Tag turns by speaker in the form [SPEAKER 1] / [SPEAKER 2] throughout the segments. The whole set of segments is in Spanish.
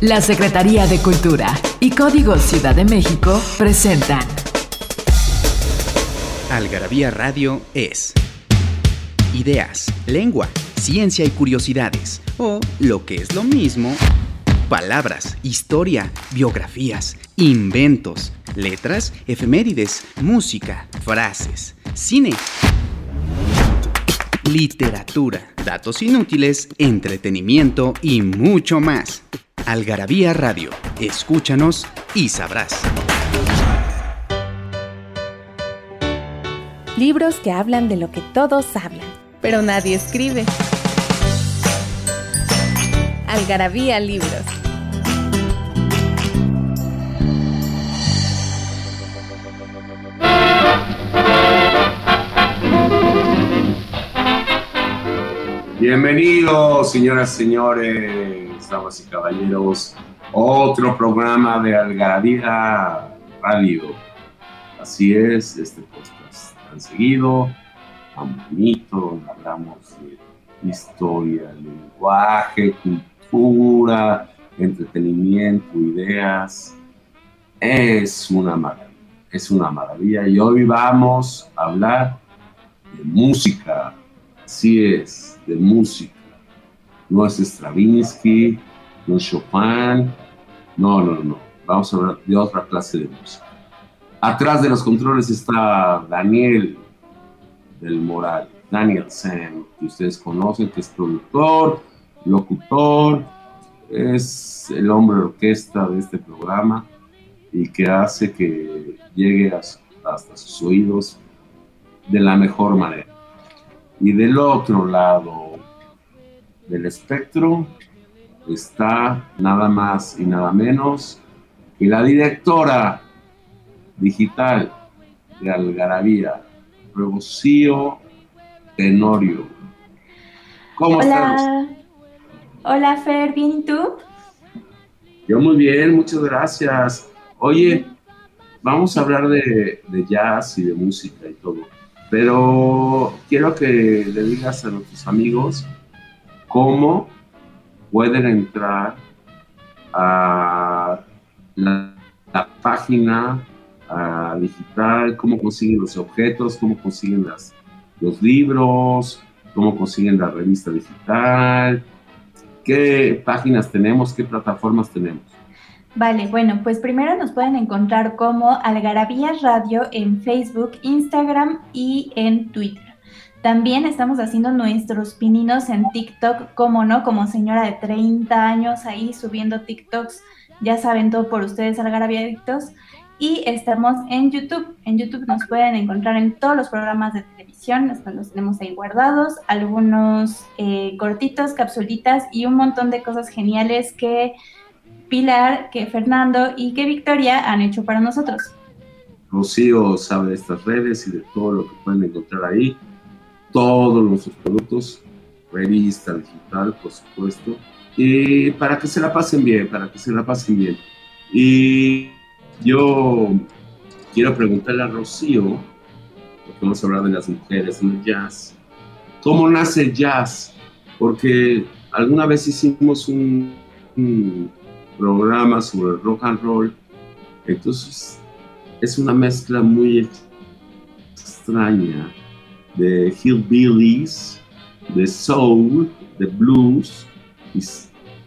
[SPEAKER 1] La Secretaría de Cultura y Código Ciudad de México presentan.
[SPEAKER 2] Algarabía Radio es. Ideas, lengua, ciencia y curiosidades, o lo que es lo mismo, palabras, historia, biografías, inventos, letras, efemérides, música, frases, cine, literatura, datos inútiles, entretenimiento y mucho más. Algarabía Radio, escúchanos y sabrás.
[SPEAKER 3] Libros que hablan de lo que todos hablan, pero nadie escribe. Algarabía Libros.
[SPEAKER 4] Bienvenidos, señoras y señores, damas y caballeros, otro programa de Algarabía Radio. Así es, este podcast tan seguido, tan bonito, hablamos de historia, lenguaje, cultura, entretenimiento, ideas. Es una maravilla, es una maravilla. Y hoy vamos a hablar de música. Así es de música. No es Stravinsky, no es Chopin, no, no, no. Vamos a hablar de otra clase de música. Atrás de los controles está Daniel del Moral, Daniel Sam, que ustedes conocen, que es productor, locutor, es el hombre orquesta de este programa y que hace que llegue hasta sus oídos de la mejor manera. Y del otro lado del espectro está nada más y nada menos que la directora digital de Algarabía, Rocío Tenorio.
[SPEAKER 5] ¿Cómo estás? Hola Fer, ¿bien y tú?
[SPEAKER 4] Yo muy bien, muchas gracias. Oye, vamos a hablar de, de jazz y de música y todo. Pero quiero que le digas a nuestros amigos cómo pueden entrar a la, página digital, cómo consiguen los objetos, cómo consiguen los libros, cómo consiguen la revista digital, qué páginas tenemos, qué plataformas tenemos.
[SPEAKER 5] Vale, bueno, pues primero nos pueden encontrar como Algarabía Radio en Facebook, Instagram y en Twitter. También estamos haciendo nuestros pininos en TikTok, como no, como señora de 30 años ahí subiendo TikToks, ya saben todo por ustedes, Algarabía Adictos. Y estamos en YouTube. En YouTube nos pueden encontrar en todos los programas de televisión, los tenemos ahí guardados, algunos eh, cortitos, capsulitas y un montón de cosas geniales que Pilar, que Fernando y que Victoria han hecho para nosotros.
[SPEAKER 4] Rocío sabe de estas redes y de todo lo que pueden encontrar ahí. Todos nuestros productos, revista digital, por supuesto. Y para que se la pasen bien, para que se la pasen bien. Y yo quiero preguntarle a Rocío, porque vamos a hablar de las mujeres en el jazz. ¿Cómo nace el jazz? Porque alguna vez hicimos un programa sobre rock and roll. Entonces es una mezcla muy extraña de hillbillies, de soul, de blues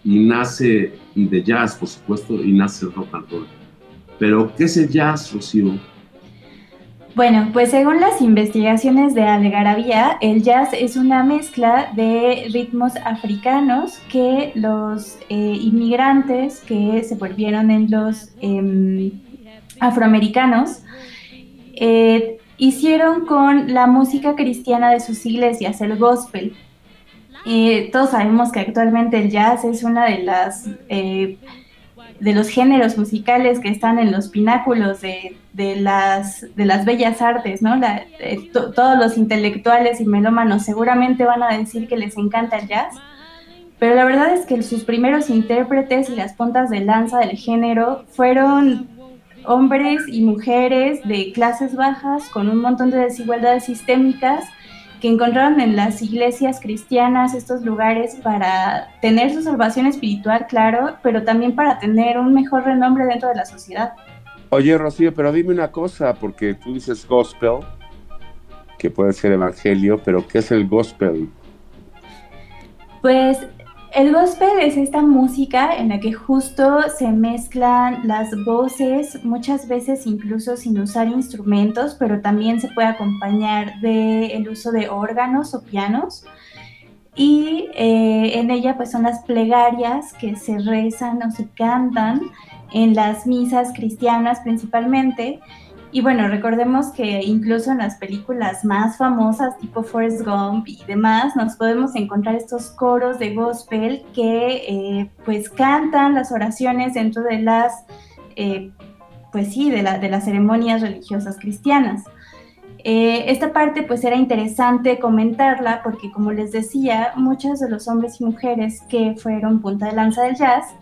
[SPEAKER 4] y, nace y de jazz, por supuesto, y nace rock and roll. Pero ¿qué es el jazz, Rocío?
[SPEAKER 5] Bueno, pues según las investigaciones de Algarabía, el jazz es una mezcla de ritmos africanos que los eh, inmigrantes que se volvieron en los em, afroamericanos eh, hicieron con la música cristiana de sus iglesias, el gospel. Eh, todos sabemos que actualmente el jazz es una de las de los géneros musicales que están en los pináculos de, las, de las bellas artes, ¿no? Eh, todos los intelectuales y melómanos seguramente van a decir que les encanta el jazz, pero la verdad es que sus primeros intérpretes y las puntas de lanza del género fueron hombres y mujeres de clases bajas con un montón de desigualdades sistémicas que encontraron en las iglesias cristianas estos lugares para tener su salvación espiritual, claro, pero también para tener un mejor renombre dentro de la sociedad.
[SPEAKER 4] Oye, Rocío, pero dime una cosa, porque tú dices gospel, que puede ser evangelio, pero ¿qué es el gospel?
[SPEAKER 5] Pues el gospel es esta música en la que justo se mezclan las voces, muchas veces incluso sin usar instrumentos, pero también se puede acompañar del uso de órganos o pianos. Y eh, en ella pues son las plegarias que se rezan o se cantan en las misas cristianas principalmente y bueno, recordemos que incluso en las películas más famosas, tipo Forrest Gump y demás, nos podemos encontrar estos coros de gospel que eh, pues cantan las oraciones dentro de las, eh, pues sí, de, la, las ceremonias religiosas cristianas. Eh, esta parte pues era interesante comentarla porque como les decía, muchos de los hombres y mujeres que fueron punta de lanza del jazz,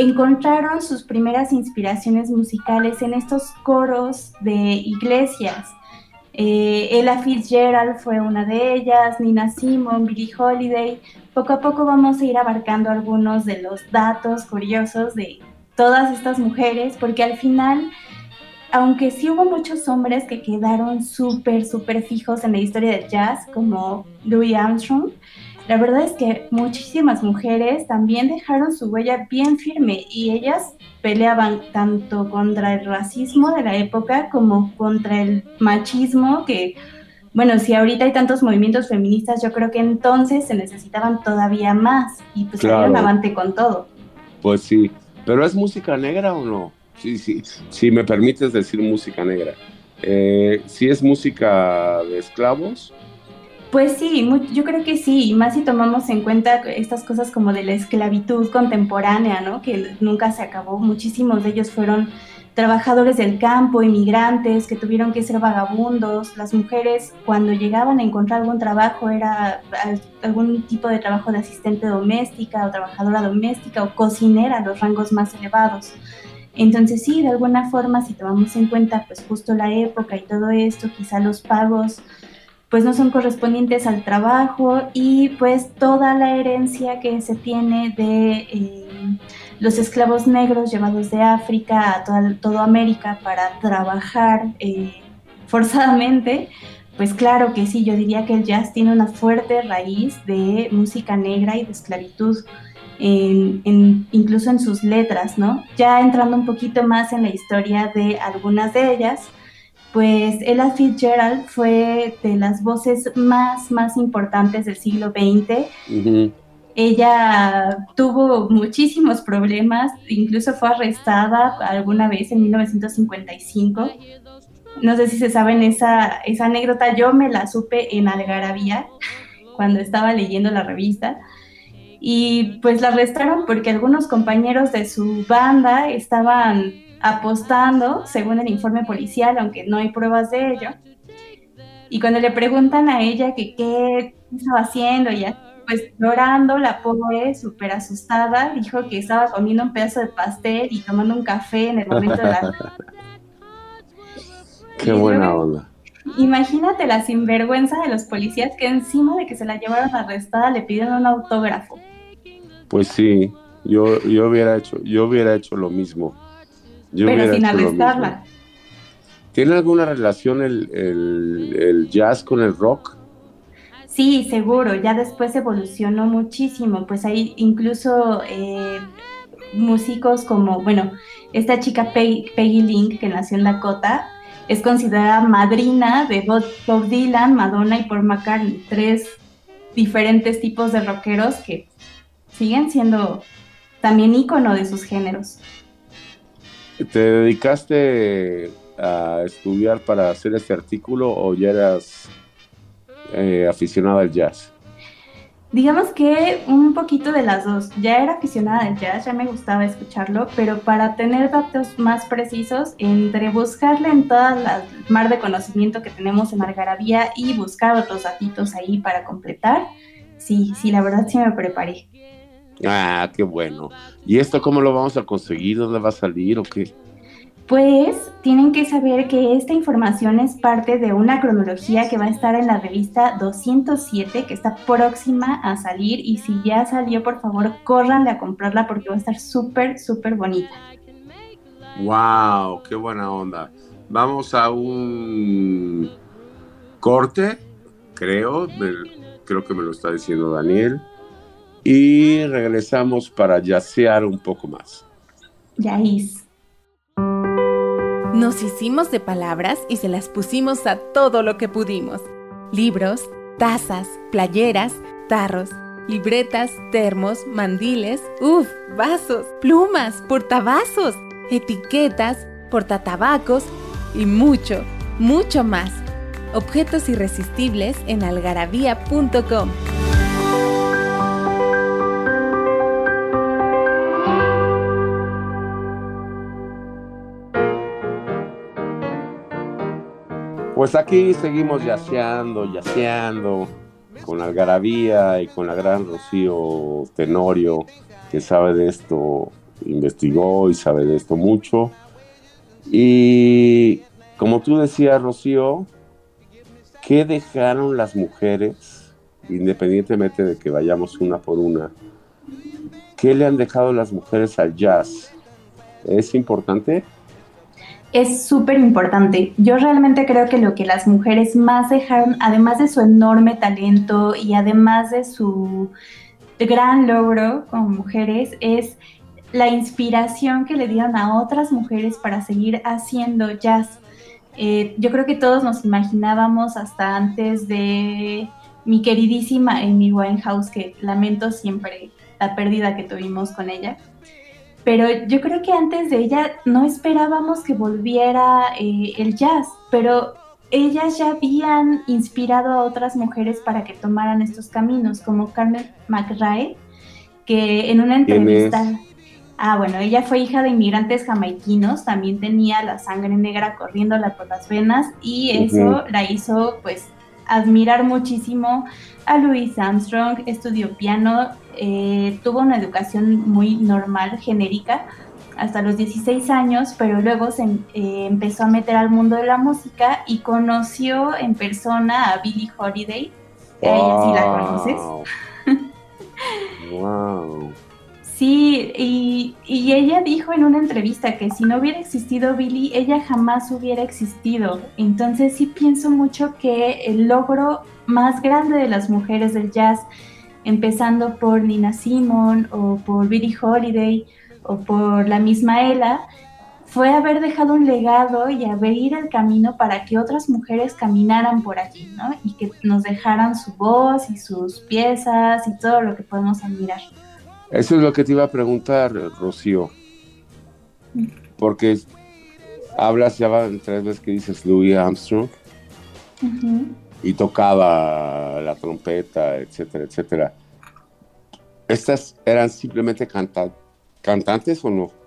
[SPEAKER 5] encontraron sus primeras inspiraciones musicales en estos coros de iglesias. Eh, Ella Fitzgerald fue una de ellas, Nina Simon, Billie Holiday. Poco a poco vamos a ir abarcando algunos de los datos curiosos de todas estas mujeres, porque al final, aunque sí hubo muchos hombres que quedaron súper, súper fijos en la historia del jazz, como Louis Armstrong, la verdad es que muchísimas mujeres también dejaron su huella bien firme y ellas peleaban tanto contra el racismo de la época como contra el machismo que, bueno, si ahorita hay tantos movimientos feministas, yo creo que entonces se necesitaban todavía más y pues salieron avante con todo.
[SPEAKER 4] Pues sí, pero ¿es música negra o no? Sí, sí, si me permites decir música negra. Eh, si es música de esclavos,
[SPEAKER 5] pues sí, yo creo que sí, más si tomamos en cuenta estas cosas como de la esclavitud contemporánea, ¿no? Que nunca se acabó. Muchísimos de ellos fueron trabajadores del campo, inmigrantes que tuvieron que ser vagabundos. Las mujeres cuando llegaban a encontrar algún trabajo era algún tipo de trabajo de asistente doméstica o trabajadora doméstica o cocinera, los rangos más elevados. Entonces sí, de alguna forma, si tomamos en cuenta pues justo la época y todo esto, quizá los pagos pues no son correspondientes al trabajo y pues toda la herencia que se tiene de eh, los esclavos negros llevados de África a toda, toda América para trabajar eh, forzadamente, pues claro que sí, yo diría que el jazz tiene una fuerte raíz de música negra y de esclavitud. incluso en sus letras, ¿no? Ya entrando un poquito más en la historia de algunas de ellas, pues Ella Fitzgerald fue de las voces más, más importantes del siglo XX. Ella tuvo muchísimos problemas, incluso fue arrestada alguna vez en 1955. No sé si se saben esa, esa anécdota, yo me la supe en Algarabía cuando estaba leyendo la revista. Y pues la arrestaron porque algunos compañeros de su banda estaban apostando, según el informe policial, aunque no hay pruebas de ello. Y cuando le preguntan a ella que qué estaba haciendo, y pues llorando, la pobre, súper asustada, dijo que estaba comiendo un pedazo de pastel y tomando un café en el momento de la...
[SPEAKER 4] Qué buena onda.
[SPEAKER 5] Imagínate la sinvergüenza de los policías que encima de que se la llevaron arrestada le pidieron un autógrafo.
[SPEAKER 4] Pues sí, yo, yo hubiera hecho, yo hubiera hecho lo mismo
[SPEAKER 5] pero sin arrestarla.
[SPEAKER 4] ¿Tiene alguna relación el, jazz con el rock?
[SPEAKER 5] Sí, seguro, ya después evolucionó muchísimo, pues hay incluso eh, músicos como, bueno, esta chica Peggy Link que nació en Dakota, es considerada madrina de Bob Dylan, Madonna y Paul McCartney, tres diferentes tipos de rockeros que siguen siendo también ícono de sus géneros.
[SPEAKER 4] ¿Te dedicaste a estudiar para hacer este artículo o ya eras eh, aficionada al jazz?
[SPEAKER 5] Digamos que un poquito de las dos. Ya era aficionada al jazz, ya me gustaba escucharlo, pero para tener datos más precisos, entre buscarle en toda la mar de conocimiento que tenemos en Algarabía y buscar otros datitos ahí para completar, sí, sí, la verdad sí me preparé.
[SPEAKER 4] Ah, qué bueno. ¿Y esto cómo lo vamos a conseguir? ¿Dónde va a salir o qué?
[SPEAKER 5] Pues tienen que saber que esta información es parte de una cronología que va a estar en la revista 207, que está próxima a salir. Y si ya salió, por favor, córranle a comprarla porque va a estar súper, súper bonita.
[SPEAKER 4] ¡Wow! ¡Qué buena onda! Vamos a un corte, creo. creo que me lo está diciendo Daniel. Y regresamos para yacear un poco más.
[SPEAKER 5] Yaís.
[SPEAKER 3] Nos hicimos de palabras y se las pusimos a todo lo que pudimos. Libros, tazas, playeras, tarros, libretas, termos, mandiles, uff, vasos, plumas, portavasos, etiquetas, portatabacos y mucho, mucho más. Objetos irresistibles en algarabía.com.
[SPEAKER 4] Pues aquí seguimos yaceando, yaceando, con Algarabía y con la gran Rocío Tenorio, que sabe de esto, investigó y sabe de esto mucho. Y como tú decías, Rocío, ¿qué dejaron las mujeres, independientemente de que vayamos una por una? ¿Qué le han dejado las mujeres al jazz? ¿Es importante?
[SPEAKER 5] Es súper importante. Yo realmente creo que lo que las mujeres más dejaron, además de su enorme talento y además de su gran logro como mujeres, es la inspiración que le dieron a otras mujeres para seguir haciendo jazz. Eh, yo creo que todos nos imaginábamos hasta antes de mi queridísima Amy Winehouse, que lamento siempre la pérdida que tuvimos con ella pero yo creo que antes de ella no esperábamos que volviera eh, el jazz, pero ellas ya habían inspirado a otras mujeres para que tomaran estos caminos, como Carmen McRae, que en una entrevista... Ah, bueno, ella fue hija de inmigrantes jamaiquinos, también tenía la sangre negra corriéndola por las venas y eso la hizo pues admirar muchísimo a Louis Armstrong, estudió piano, eh, tuvo una educación muy normal, genérica, hasta los 16 años, pero luego se eh, empezó a meter al mundo de la música y conoció en persona a Billie Holiday. ella sí la conoces.
[SPEAKER 4] wow.
[SPEAKER 5] Sí, y, y, ella dijo en una entrevista que si no hubiera existido Billie, ella jamás hubiera existido. Entonces sí pienso mucho que el logro más grande de las mujeres del jazz, empezando por Nina Simon o por Billie Holiday o por la misma Ella, fue haber dejado un legado y abrir el camino para que otras mujeres caminaran por allí, ¿no? Y que nos dejaran su voz y sus piezas y todo lo que podemos admirar.
[SPEAKER 4] Eso es lo que te iba a preguntar, Rocío. Porque hablas, ya van tres veces que dices Louis Armstrong. Y tocaba la trompeta, etcétera, etcétera. ¿Estas eran simplemente cantantes o no?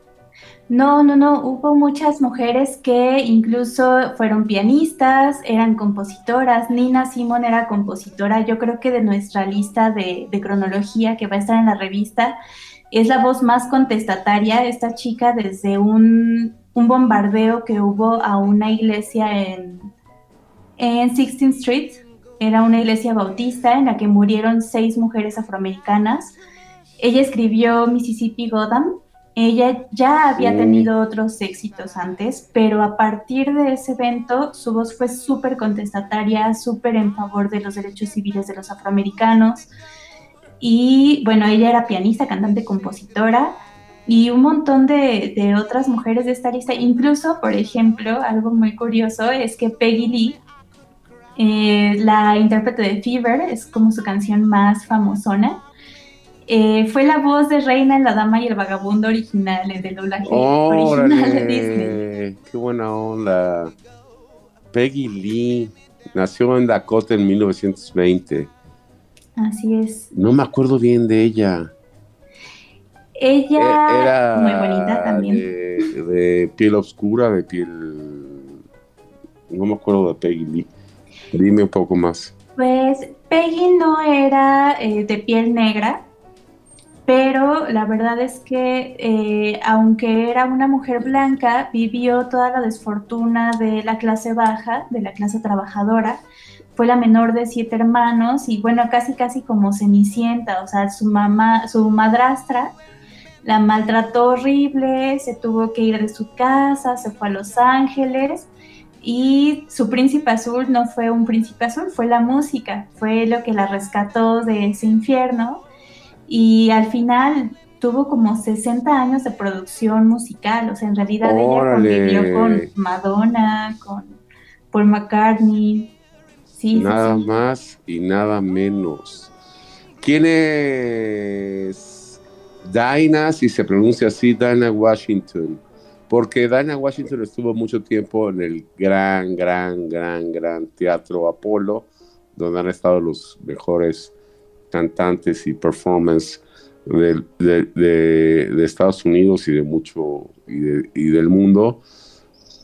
[SPEAKER 5] No, no, no, hubo muchas mujeres que incluso fueron pianistas, eran compositoras. Nina Simon era compositora, yo creo que de nuestra lista de, cronología que va a estar en la revista, es la voz más contestataria. Esta chica desde un, bombardeo que hubo a una iglesia en, en 16th Street, era una iglesia bautista en la que murieron seis mujeres afroamericanas. Ella escribió Mississippi Gotham, ella ya había tenido otros éxitos antes, pero a partir de ese evento su voz fue súper contestataria, súper en favor de los derechos civiles de los afroamericanos. Y bueno, ella era pianista, cantante, compositora y un montón de, otras mujeres de esta lista. Incluso, por ejemplo, algo muy curioso es que Peggy Lee, eh, la intérprete de Fever, es como su canción más famosona eh, fue la voz de Reina La Dama y el Vagabundo original, el de doblaje original de Disney.
[SPEAKER 4] ¡Qué buena onda! Peggy Lee nació en Dakota en 1920.
[SPEAKER 5] Así es.
[SPEAKER 4] No me acuerdo bien de ella.
[SPEAKER 5] Ella e-, era muy bonita también.
[SPEAKER 4] De, piel oscura, de piel. No me acuerdo de Peggy Lee. Dime un poco más.
[SPEAKER 5] Pues Peggy no era eh, de piel negra, pero la verdad es que eh, aunque era una mujer blanca, vivió toda la desfortuna de la clase baja, de la clase trabajadora, fue la menor de siete hermanos y bueno, casi casi como Cenicienta, o sea, su mamá, su madrastra la maltrató horrible, se tuvo que ir de su casa, se fue a Los Ángeles y su príncipe azul no fue un príncipe azul, fue la música, fue lo que la rescató de ese infierno y al final tuvo como 60 años de producción musical, o sea, en realidad ella convivió con Madonna, con Paul McCartney. Sí,
[SPEAKER 4] nada más y nada menos. ¿Quién es Dinah, si se pronuncia así, Dinah Washington? Porque Dinah Washington estuvo mucho tiempo en el gran, gran, gran, gran Teatro Apolo, donde han estado los mejores cantantes y performance de, Estados Unidos y de mucho y, del mundo.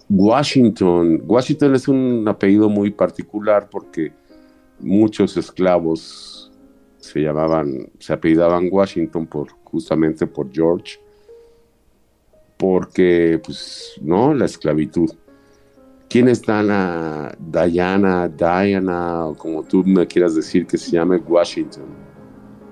[SPEAKER 4] Washington, Washington es un apellido muy particular porque muchos esclavos se llamaban, se apellidaban Washington por justamente por George, porque pues no la esclavitud. ¿Quién es Dana, Diana, Diana, o como tú me quieras decir que se llame Washington?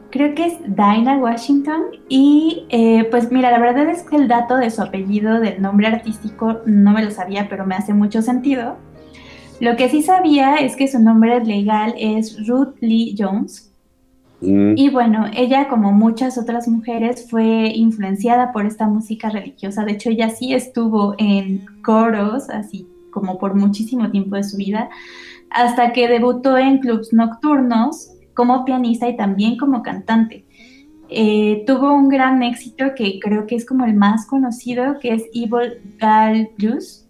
[SPEAKER 5] Creo que es Dinah Washington y eh, pues mira, la verdad es que el dato de su apellido, del nombre artístico, no me lo sabía, pero me hace mucho sentido. Lo que sí sabía es que su nombre legal es Ruth Lee Jones. Mm. Y bueno, ella como muchas otras mujeres fue influenciada por esta música religiosa. De hecho, ella sí estuvo en coros, así como por muchísimo tiempo de su vida, hasta que debutó en clubs nocturnos como pianista y también como cantante. Eh, tuvo un gran éxito que creo que es como el más conocido, que es Evil Gal Blues.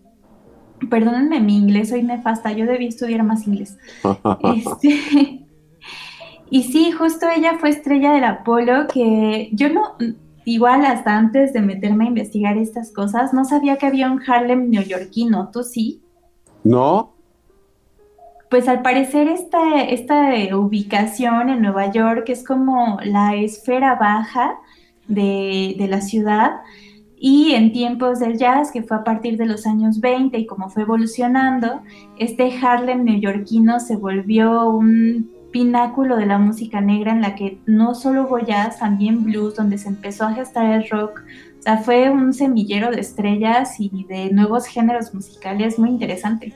[SPEAKER 5] Perdónenme mi inglés, soy nefasta, yo debí estudiar más inglés. Este, y sí, justo ella fue estrella del Apolo, que yo no, igual hasta antes de meterme a investigar estas cosas, no sabía que había un Harlem neoyorquino, ¿tú sí?
[SPEAKER 4] No.
[SPEAKER 5] Pues al parecer esta, esta ubicación en Nueva York es como la esfera baja de, de la ciudad y en tiempos del jazz, que fue a partir de los años 20 y como fue evolucionando, este Harlem neoyorquino se volvió un pináculo de la música negra en la que no solo hubo jazz, también blues, donde se empezó a gestar el rock. O sea, fue un semillero de estrellas y de nuevos géneros musicales muy interesante.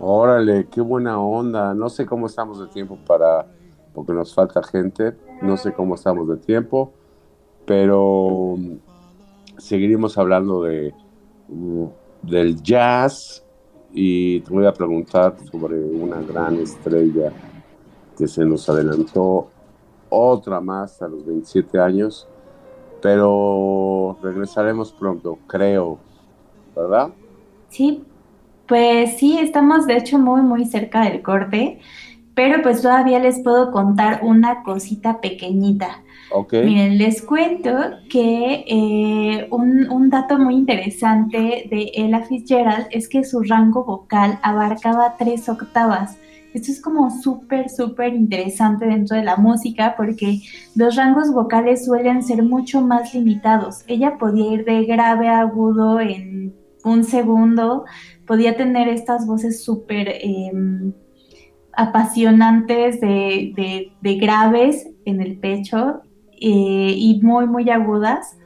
[SPEAKER 4] Órale, qué buena onda. No sé cómo estamos de tiempo para, porque nos falta gente, no sé cómo estamos de tiempo, pero seguiremos hablando de, mm, del jazz y te voy a preguntar sobre una gran estrella que se nos adelantó otra más a los 27 años, pero regresaremos pronto, creo, ¿verdad?
[SPEAKER 5] Sí, pues sí, estamos de hecho muy, muy cerca del corte, pero pues todavía les puedo contar una cosita pequeñita.
[SPEAKER 4] Okay.
[SPEAKER 5] Miren, les cuento que eh, un, un, dato muy interesante de Ella Fitzgerald es que su rango vocal abarcaba tres octavas. Esto es como súper, súper interesante dentro de la música porque los rangos vocales suelen ser mucho más limitados. Ella podía ir de grave a agudo en un segundo, podía tener estas voces súper em, apasionantes de, graves en el pecho eh, y muy, muy agudas.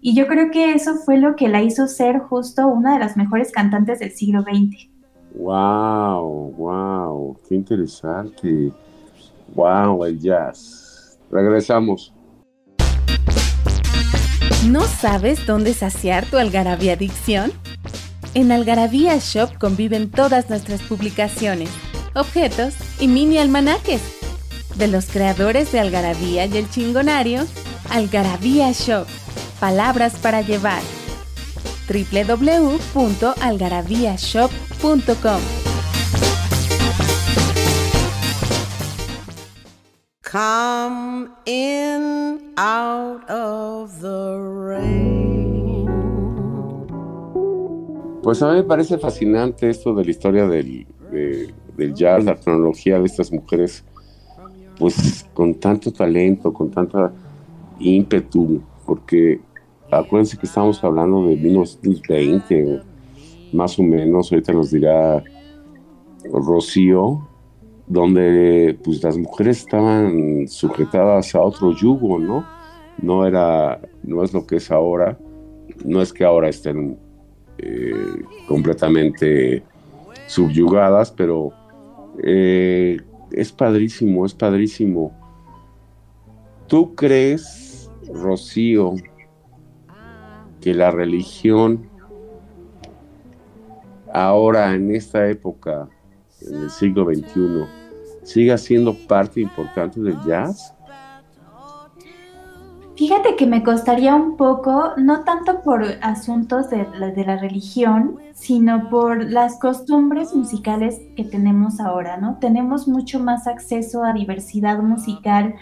[SPEAKER 5] Y yo creo que eso fue lo que la hizo ser justo una de las mejores cantantes del siglo XX.
[SPEAKER 4] Wow, wow, qué interesante. Wow, el jazz. Regresamos.
[SPEAKER 3] ¿No sabes dónde saciar tu algarabía adicción? En Algarabía Shop conviven todas nuestras publicaciones, objetos y mini almanaques. De los creadores de Algarabía y el Chingonario, Algarabía Shop. Palabras para llevar www.algarabíashop.com. Come in out
[SPEAKER 4] of the rain. Pues a mí me parece fascinante esto de la historia del, del jazz, la cronología de estas mujeres, pues con tanto talento, con tanta ímpetu, porque acuérdense que estamos hablando de 1920, más o menos, ahorita nos dirá Rocío, donde pues las mujeres estaban sujetadas a otro yugo, ¿no? No era, no es lo que es ahora, no es que ahora estén eh, completamente subyugadas, pero eh, es padrísimo, es padrísimo. ¿Tú crees, Rocío, que la religión ahora en esta época, en el siglo XXI, siga siendo parte importante del jazz?
[SPEAKER 5] Fíjate que me costaría un poco, no tanto por asuntos de, de, la religión, sino por las costumbres musicales que tenemos ahora, ¿no? Tenemos mucho más acceso a diversidad musical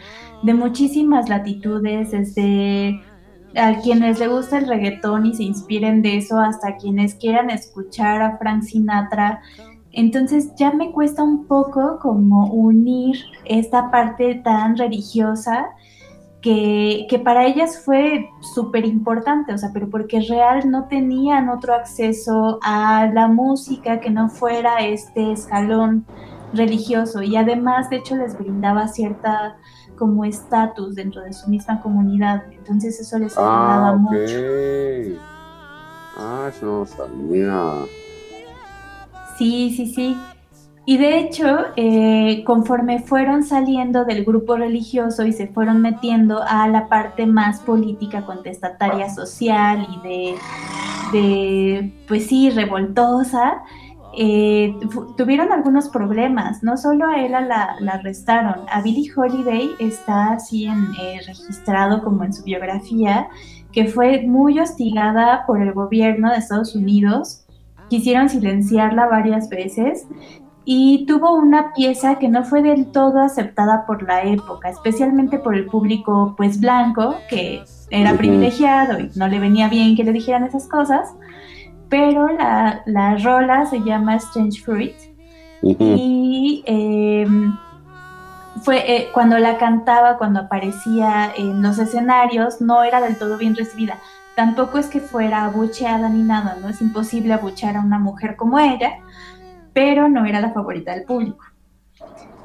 [SPEAKER 5] de muchísimas latitudes, desde a quienes le gusta el reggaetón y se inspiren de eso, hasta quienes quieran escuchar a Frank Sinatra. Entonces ya me cuesta un poco como unir esta parte tan religiosa que, para ellas fue súper importante, o sea, pero porque real no tenían otro acceso a la música que no fuera este escalón religioso y además de hecho les brindaba cierta como estatus dentro de su misma comunidad, entonces eso les ayudaba
[SPEAKER 4] ah,
[SPEAKER 5] mucho.
[SPEAKER 4] Ah, eso no sabía.
[SPEAKER 5] Sí, sí, sí. Y de hecho, eh, conforme fueron saliendo del grupo religioso y se fueron metiendo a la parte más política, contestataria, social y de, pues sí, revoltosa, eh, tuvieron algunos problemas. No solo a ella la, arrestaron, a Billie Holiday está así en, eh, registrado como en su biografía, que fue muy hostigada por el gobierno de Estados Unidos. Quisieron silenciarla varias veces y tuvo una pieza que no fue del todo aceptada por la época, especialmente por el público pues blanco, que era privilegiado y no le venía bien que le dijeran esas cosas, pero la, la rola se llama Strange Fruit y em, fue eh, cuando la cantaba, cuando aparecía en los escenarios, no era del todo bien recibida. Tampoco es que fuera abucheada ni nada, ¿no? Es imposible abuchear a una mujer como ella, pero no era la favorita del público.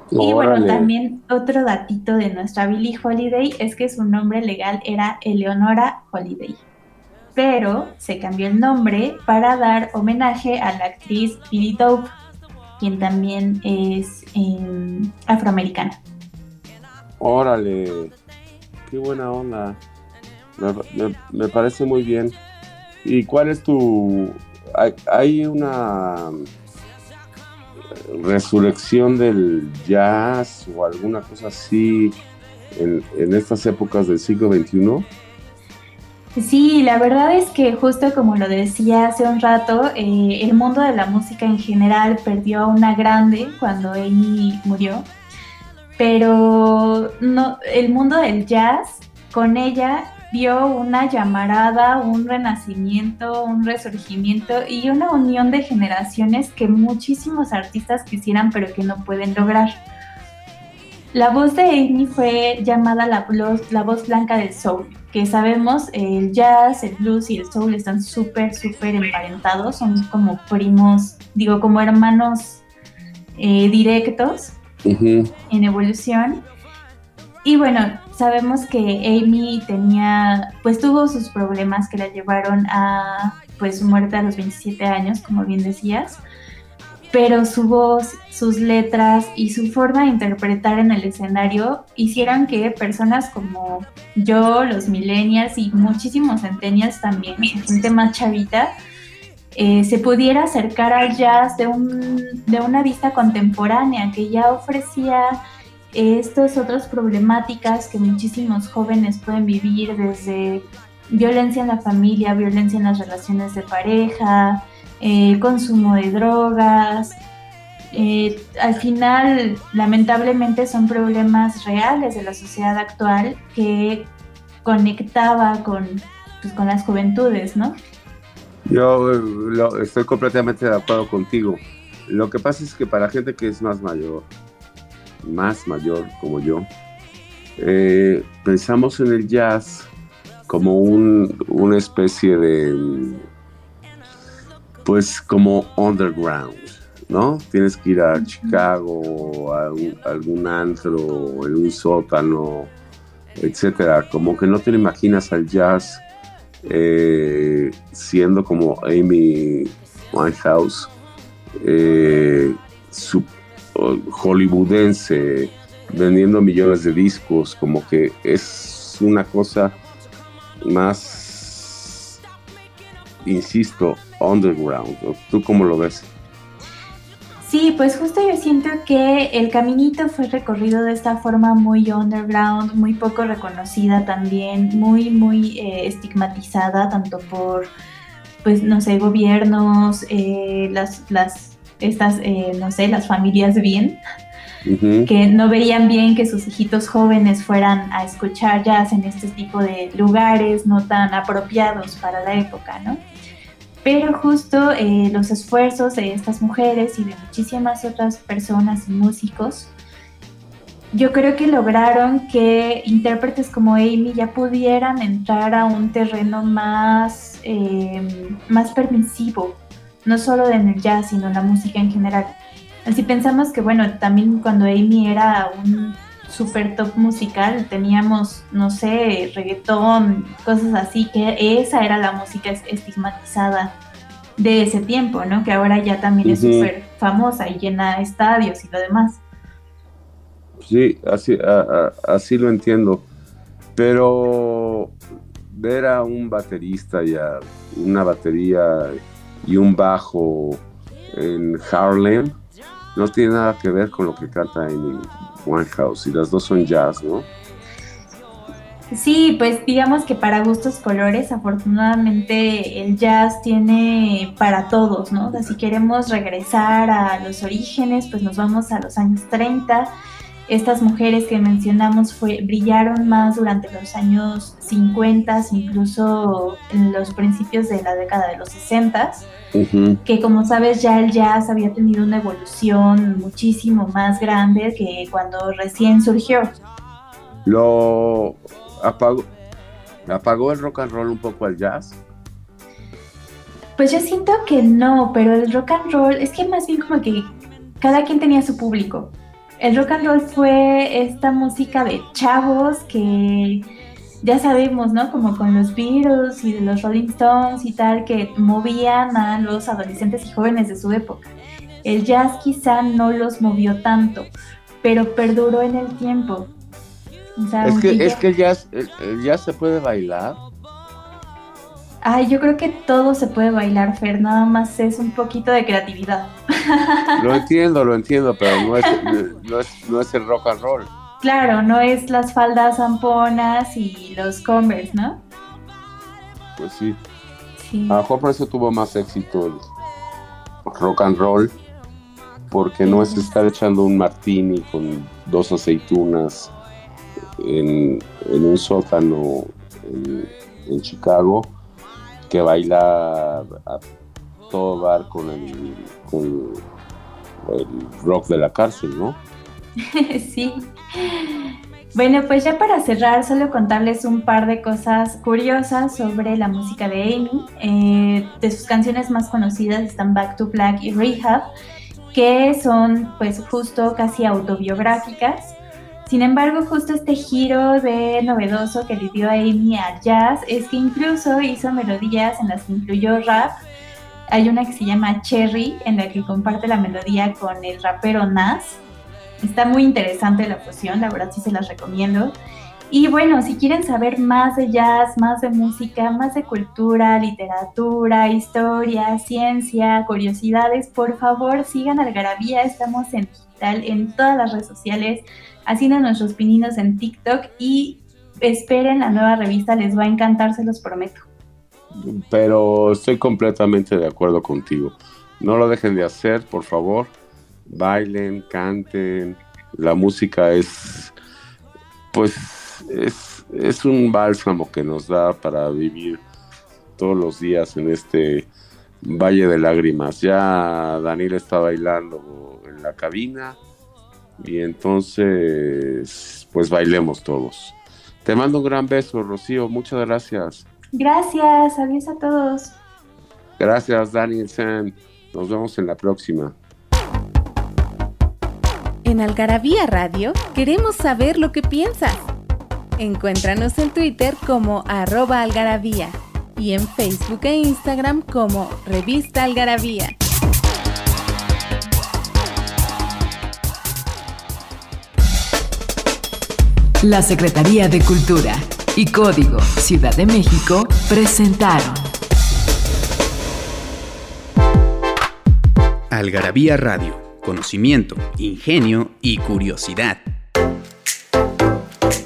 [SPEAKER 5] Y bueno, también otro datito de nuestra Billie Holiday es que su nombre legal era Eleonora Holiday, pero se cambió el nombre para dar homenaje a la actriz Billie Dope, quien también es em, afroamericana.
[SPEAKER 4] Órale, qué buena onda. Me, parece muy bien. ¿Y cuál es tu... hay una resurrección del jazz o alguna cosa así en, estas épocas del siglo XXI?
[SPEAKER 5] Sí, la verdad es que justo como lo decía hace un rato, eh, el mundo de la música en general perdió a una grande cuando Amy murió, pero no, el mundo del jazz con ella vio una llamarada, un renacimiento, un resurgimiento y una unión de generaciones que muchísimos artistas quisieran pero que no pueden lograr. La voz de Amy fue llamada la, la voz blanca del soul, que sabemos el jazz, el blues y el soul están súper, súper emparentados, son como primos, digo, como hermanos eh, directos en evolución. Y bueno, sabemos que Amy tenía, pues tuvo sus problemas que la llevaron a pues su muerte a los 27 años, como bien decías, pero su voz, sus letras y su forma de interpretar en el escenario hicieron que personas como yo, los millennials y muchísimos centennials también, gente más chavita, eh, se pudiera acercar al jazz de, un, de una vista contemporánea que ya ofrecía estas otras problemáticas que muchísimos jóvenes pueden vivir desde violencia en la familia, violencia en las relaciones de pareja, eh, consumo de drogas. Eh, al final, lamentablemente, son problemas reales de la sociedad actual que conectaba con, pues, con las juventudes, ¿no?
[SPEAKER 4] Yo eh, estoy completamente de acuerdo contigo. Lo que pasa es que para gente que es más mayor, más mayor como yo, eh, pensamos en el jazz como una especie de, pues como underground, ¿no? Tienes que ir a Chicago, a, algún antro, en un sótano, etcétera. Como que no te imaginas al jazz eh, siendo como Amy Winehouse, eh, hollywoodense, vendiendo millones de discos, como que es una cosa más, insisto, underground. ¿Tú cómo lo ves?
[SPEAKER 5] Sí, pues justo yo siento que el caminito fue recorrido de esta forma muy underground, muy poco reconocida también, muy, muy eh, estigmatizada, tanto por, pues, no sé, gobiernos, eh, las, las, estas, eh, no sé, las familias bien, que no veían bien que sus hijitos jóvenes fueran a escuchar jazz en este tipo de lugares no tan apropiados para la época, ¿no? Pero justo eh, los esfuerzos de estas mujeres y de muchísimas otras personas y músicos, yo creo que lograron que intérpretes como Amy ya pudieran entrar a un terreno más, em, más permisivo, no solo en el jazz, sino en la música en general. Así pensamos que, bueno, también cuando Amy era un super top musical, teníamos, no sé, reggaetón, cosas así, que esa era la música estigmatizada de ese tiempo, ¿no? Que ahora ya también es súper famosa y llena estadios y lo demás.
[SPEAKER 4] Sí, así, así lo entiendo. Pero ver a un baterista y a una batería y un bajo en Harlem no tiene nada que ver con lo que canta en Winehouse y las dos son jazz, ¿no?
[SPEAKER 5] Sí, pues digamos que para gustos colores, afortunadamente el jazz tiene para todos, ¿no? si queremos regresar a los orígenes, pues nos vamos a los años 30. Estas mujeres que mencionamos fue, brillaron más durante los años 50, incluso en los principios de la década de los 60 que como sabes ya el jazz había tenido una evolución muchísimo más grande que cuando recién surgió.
[SPEAKER 4] Lo apagó, apagó el rock and roll un poco al jazz.
[SPEAKER 5] Pues yo siento que no, pero el rock and roll es que más bien como que cada quien tenía su público. El rock and roll fue esta música de chavos que ya sabemos, ¿no? Como con los Beatles y los Rolling Stones y tal, que movían a los adolescentes y jóvenes de su época. El jazz quizá no los movió tanto, pero perduró en el tiempo.
[SPEAKER 4] es, que, es que el jazz, el jazz se puede bailar.
[SPEAKER 5] Ay, yo creo que todo se puede bailar, Fer, nada más es un poquito de creatividad.
[SPEAKER 4] Lo entiendo, lo entiendo, pero no es, no es, no es el rock and roll.
[SPEAKER 5] Claro, no es las faldas zamponas y los Converse, ¿no?
[SPEAKER 4] Pues sí. A lo mejor por eso tuvo más éxito el rock and roll, porque no es estar echando un martini con dos aceitunas en, un sótano en, Chicago que baila a todo bar con el, con el rock de la cárcel, ¿no?
[SPEAKER 5] sí. Bueno, pues ya para cerrar, solo contarles un par de cosas curiosas sobre la música de Amy. Eh, de sus canciones más conocidas están Back to Black y Rehab, que son pues justo casi autobiográficas. Sin embargo, justo este giro de novedoso que le dio a Amy al jazz es que incluso hizo melodías en las que incluyó rap. Hay una que se llama Cherry, en la que comparte la melodía con el rapero Nas Está muy interesante la fusión, la verdad sí se las recomiendo. Y bueno, si quieren saber más de jazz, más de música, más de cultura, literatura, historia, ciencia, curiosidades, por favor sigan Algarabía. Estamos en digital en todas las redes sociales, haciendo nuestros pininos en TikTok y esperen la nueva revista, les va a encantar, se los prometo.
[SPEAKER 4] Pero estoy completamente de acuerdo contigo. No lo dejen de hacer, por favor bailen, canten. La música es, pues, es, un bálsamo que nos da para vivir todos los días en este valle de lágrimas. Ya Daniel está bailando en la cabina Y entonces, pues bailemos todos. Te mando un gran beso, Rocío. Muchas gracias.
[SPEAKER 5] Gracias. Adiós a todos.
[SPEAKER 4] Gracias, Dani y Sam. Nos vemos en la próxima.
[SPEAKER 3] En Algarabía Radio queremos saber lo que piensas. Encuéntranos en Twitter como arroba algarabía y en Facebook e Instagram como Revista Algarabía.
[SPEAKER 1] La Secretaría de Cultura y Código Ciudad de México presentaron
[SPEAKER 2] Algarabía Radio, conocimiento, ingenio y curiosidad.